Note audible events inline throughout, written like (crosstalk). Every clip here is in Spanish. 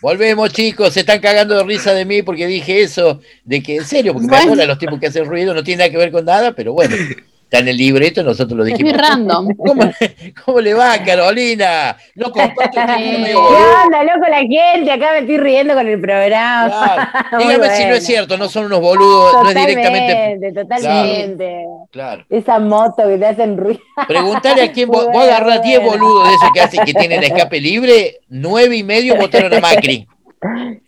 Volvemos, chicos, se están cagando de risa de mí porque dije eso, de que en serio, porque me Bueno. acuerdo los tipos que hacen ruido, no tiene nada que ver con nada, pero bueno, (laughs) está en el libreto, nosotros lo Es dijimos. muy random. (laughs) ¿Cómo, cómo le va, Carolina? Medio (laughs) ¿Qué onda, loco, la gente? Acá me estoy riendo con el programa. Claro. (laughs) Dígame si no es cierto, no son unos boludos, no es directamente. Totalmente, totalmente. Claro. Esa moto que te hacen ruido. Preguntale a quién vos, vos agarrás muy 10 bueno. boludos de esos que hacen que tienen escape libre, nueve y medio votaron a Macri.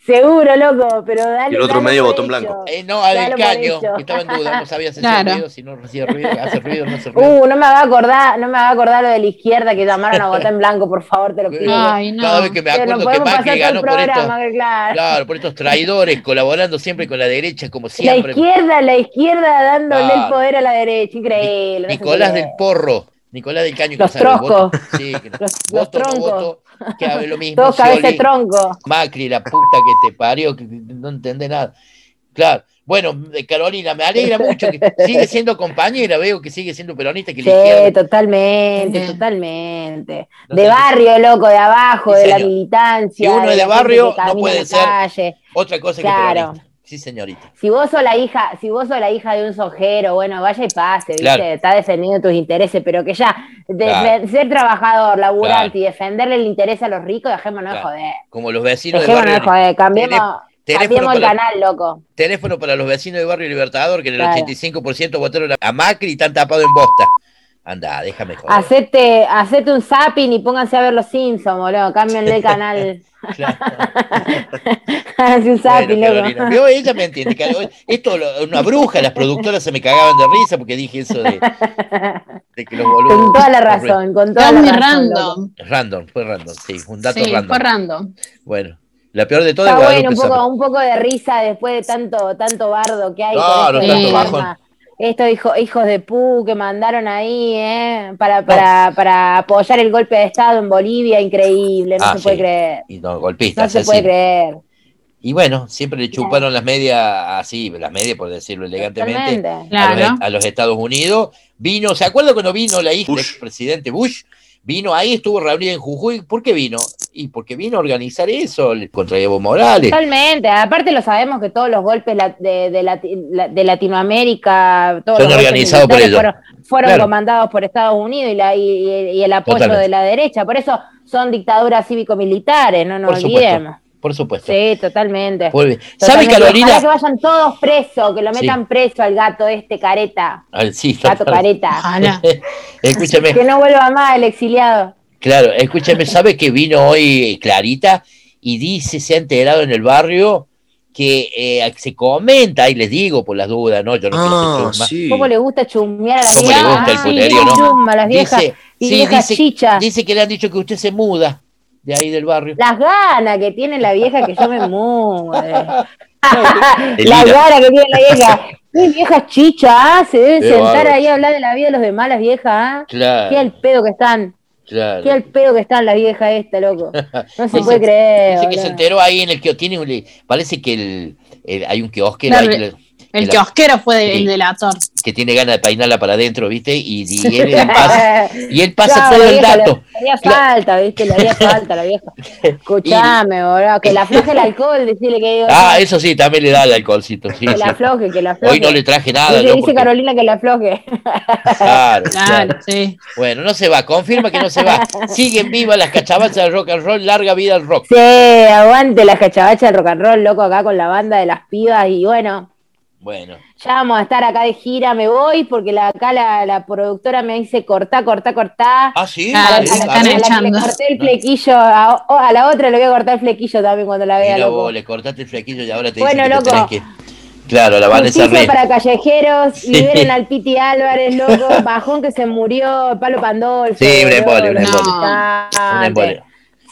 Seguro, loco, pero dale. Y el otro medio botón blanco. Eh, no, a del por caño, que estaba en duda, no sabía si hacía (laughs) Claro. ruido, si no hacía ruido, hace ruido, no hace ruido. Uh, no me haga acordar, no me haga acordar lo de la izquierda que llamaron a (laughs) en blanco, por favor, te lo pido. Ay, no. Cada vez que me acuerdo que Macri ganó por estos, claro. claro, por estos traidores, colaborando siempre con la derecha, como La siempre. izquierda, la izquierda dándole Claro. el poder a la derecha, increíble. no Nicolás del Porro, Nicolás del Caño, que Los troscos. sí, que (laughs) no- Los- los no troncos. voto, que haga lo mismo. Todos cabeza tronco. Macri, la puta que te parió, que no entendés nada. Claro. Bueno, Carolina, me alegra mucho que (laughs) sigue siendo compañera, veo que sigue siendo peronista, que Sí, totalmente, totalmente. No de barrio, loco, de abajo, Sí, de la militancia. Si uno es de barrio, no puede ser. calle. Otra cosa Claro. que peronista. Sí, señorita. Si vos sos la hija, si vos sos la hija de un sojero, bueno, vaya y pase, ¿viste? Claro. Está defendiendo tus intereses, pero que ya, de- Claro. ser trabajador, laburante Claro. y defenderle el interés a los ricos, dejémonos de joder. Como los vecinos de Dejémonos de barrio. joder, cambiemos, teléfono cambiemos el canal, loco. Teléfono para los vecinos de Barrio Libertador, que en el Claro. 85% votaron a Macri y están tapados en bosta. Anda, déjame joder. Hacete, hacete un zapping y pónganse a ver los Simpsons, boludo. Cámbienle el (laughs) canal. Claro. Hace un zapping, Bueno, loco. Ella me entiende. Carol- Esto, una bruja, las productoras se me cagaban de risa porque dije eso de, de que los boludos. Con toda la razón, con toda la razón. loco. random. Random, fue random, sí, un dato Sí, random. fue random. Bueno, la peor de todo es Está bueno, un poco, un poco de risa después de tanto, tanto bardo que hay. con Claro, este tanto bajón. Estos hijos, hijos de pu que mandaron ahí, ¿eh? Para, para, para apoyar el golpe de Estado en Bolivia, increíble, no Ah, se puede creer. Y no, No golpistas, se así. puede creer. Y bueno, siempre le chuparon las medias así, las medias por decirlo elegantemente, a, los, a los Estados Unidos. Vino, ¿se acuerda cuando vino la hija del presidente Bush? Vino ahí, estuvo reunida en Jujuy. ¿Por qué vino? Y porque vino a organizar eso contra Evo Morales. Totalmente. Aparte lo sabemos que todos los golpes de, de Lati- la- de Latinoamérica, todos Son los organizados por militares ellos. fueron, fueron Claro. comandados por Estados Unidos y, la, y, el apoyo Totalmente. de la derecha. Por eso son dictaduras cívico-militares, no nos olvidemos. Por supuesto. Sí, totalmente. ¿Sabe, Totalmente. Carolina? Que vayan todos presos, que lo Sí. metan preso al gato este careta. Ah, sí, Gato careta. Ojalá. (laughs) escúchame, Que no vuelva más el exiliado. claro, escúchame, ¿sabe que vino hoy Clarita y dice, se ha enterado en el barrio que eh, se comenta, y les digo por las dudas, ¿no? Yo no quiero Ah, ser chusma. sí. ¿Cómo le gusta chusmear a las ¿Cómo viejas? le gusta el Ah, puterío, sí, no? las viejas. Dice, y sí, viejas dice, chichas. dice que le han dicho que usted se muda de ahí del barrio. Las ganas que tiene la vieja que yo me mude. (laughs) El Las ganas que tiene la vieja. (laughs) Qué viejas chichas, ah, se deben Qué sentar ahí a hablar de la vida de los demás, las viejas, ¿ah? Qué Claro, al pedo que están, claro. qué al pedo que están las viejas esta, loco. (laughs) No se Dice- puede creer. Dice que se enteró ahí en el que tiene un, parece que el, el- hay un kiosquero Claro, ahí que, le- El la- kiosquero fue Sí. el delator. que tiene ganas de peinarla para adentro, ¿viste? Y, y (laughs) él, él pasa, y él pasa todo el dato. Le, le haría falta, ¿viste? Le haría (laughs) falta la vieja. Escuchame, boludo. Que la afloje el (laughs) alcohol, decirle que, Ah, eso sí, también le da el alcoholcito. Sí, que sí. la afloje, que la afloje. Hoy no le traje nada. Dice, ¿no? dice Porque- Carolina que la afloje. Claro, Claro, claro. sí. Bueno, no se va, confirma que no se va. Siguen vivas las cachabachas del rock and roll, larga vida al rock. Sí, aguante la cachabacha del rock and roll, loco, acá con la banda de las pibas. Y bueno, Bueno, ya vamos a estar acá de gira, me voy, porque la, acá la, la productora me dice cortá, cortá, cortá. ah, sí, Ah, a, la, sí, a la- están a la que le echando. corté el flequillo, a, a la otra le voy a cortar el flequillo también cuando la vea, Mira loco. vos, le cortaste el flequillo y ahora te Bueno, dicen que te loco. tenés que. Claro, la Vanessa Justicia Rey. para callejeros, Sí. liberen al Piti Álvarez, loco, bajón que se murió, Palo Pandolfo. Sí, un embole, un embole. importante. Un embole.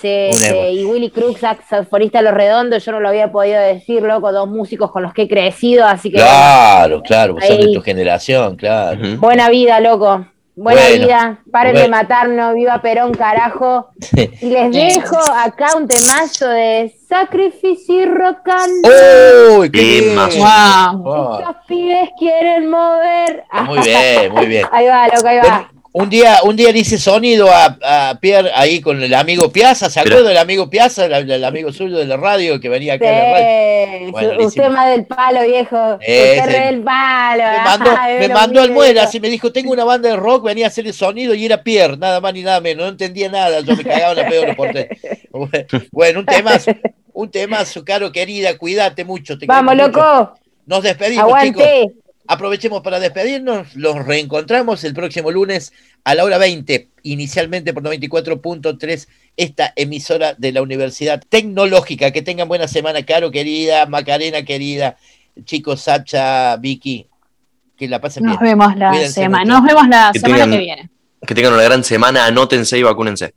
Sí, y Willy Crux, saxofonista de Los Redondos, yo no lo había podido decir, loco, dos músicos con los que he crecido, así que Claro, claro, vos sos de tu generación, claro. Buena vida, loco. Buena Bueno, vida, paren de matarnos, viva Perón, carajo. (laughs) Y les dejo acá un temazo de sacrificio y rock and roll. ¡Uy, qué. Wow. Estos pibes quieren mover. Muy bien, muy bien. (laughs) Ahí va, loco, ahí va. Un día, un día le hice sonido a, a Pierre ahí con el amigo Piazza, ¿se acuerda del amigo Piazza, el, el amigo suyo de la radio que venía acá a la radio? Sí, Bueno, usted más del palo, viejo. Eh, usted sí. del palo. Me mandó, Ay, (laughs) me lo mandó almueras viejo. y me dijo, tengo una banda de rock, venía a hacer el sonido y era Pierre, nada más ni nada menos, no entendía nada, yo me cagaba en la peor porte. (laughs) Bueno, un temazo, un temazo, Caro querida, cuídate mucho. te Vamos, mucho. loco. Nos despedimos, chicos. Aprovechemos para despedirnos, los reencontramos el próximo lunes a la hora 20, inicialmente por 94.3, esta emisora de la Universidad Tecnológica. Que tengan buena semana, Caro querida, Macarena querida, chicos, Sacha, Vicky, que la pasen Nos bien. vemos la Cuídense semana. mucho. Nos vemos la Que semana tengan- que viene. Que tengan una gran semana, anótense y vacúnense.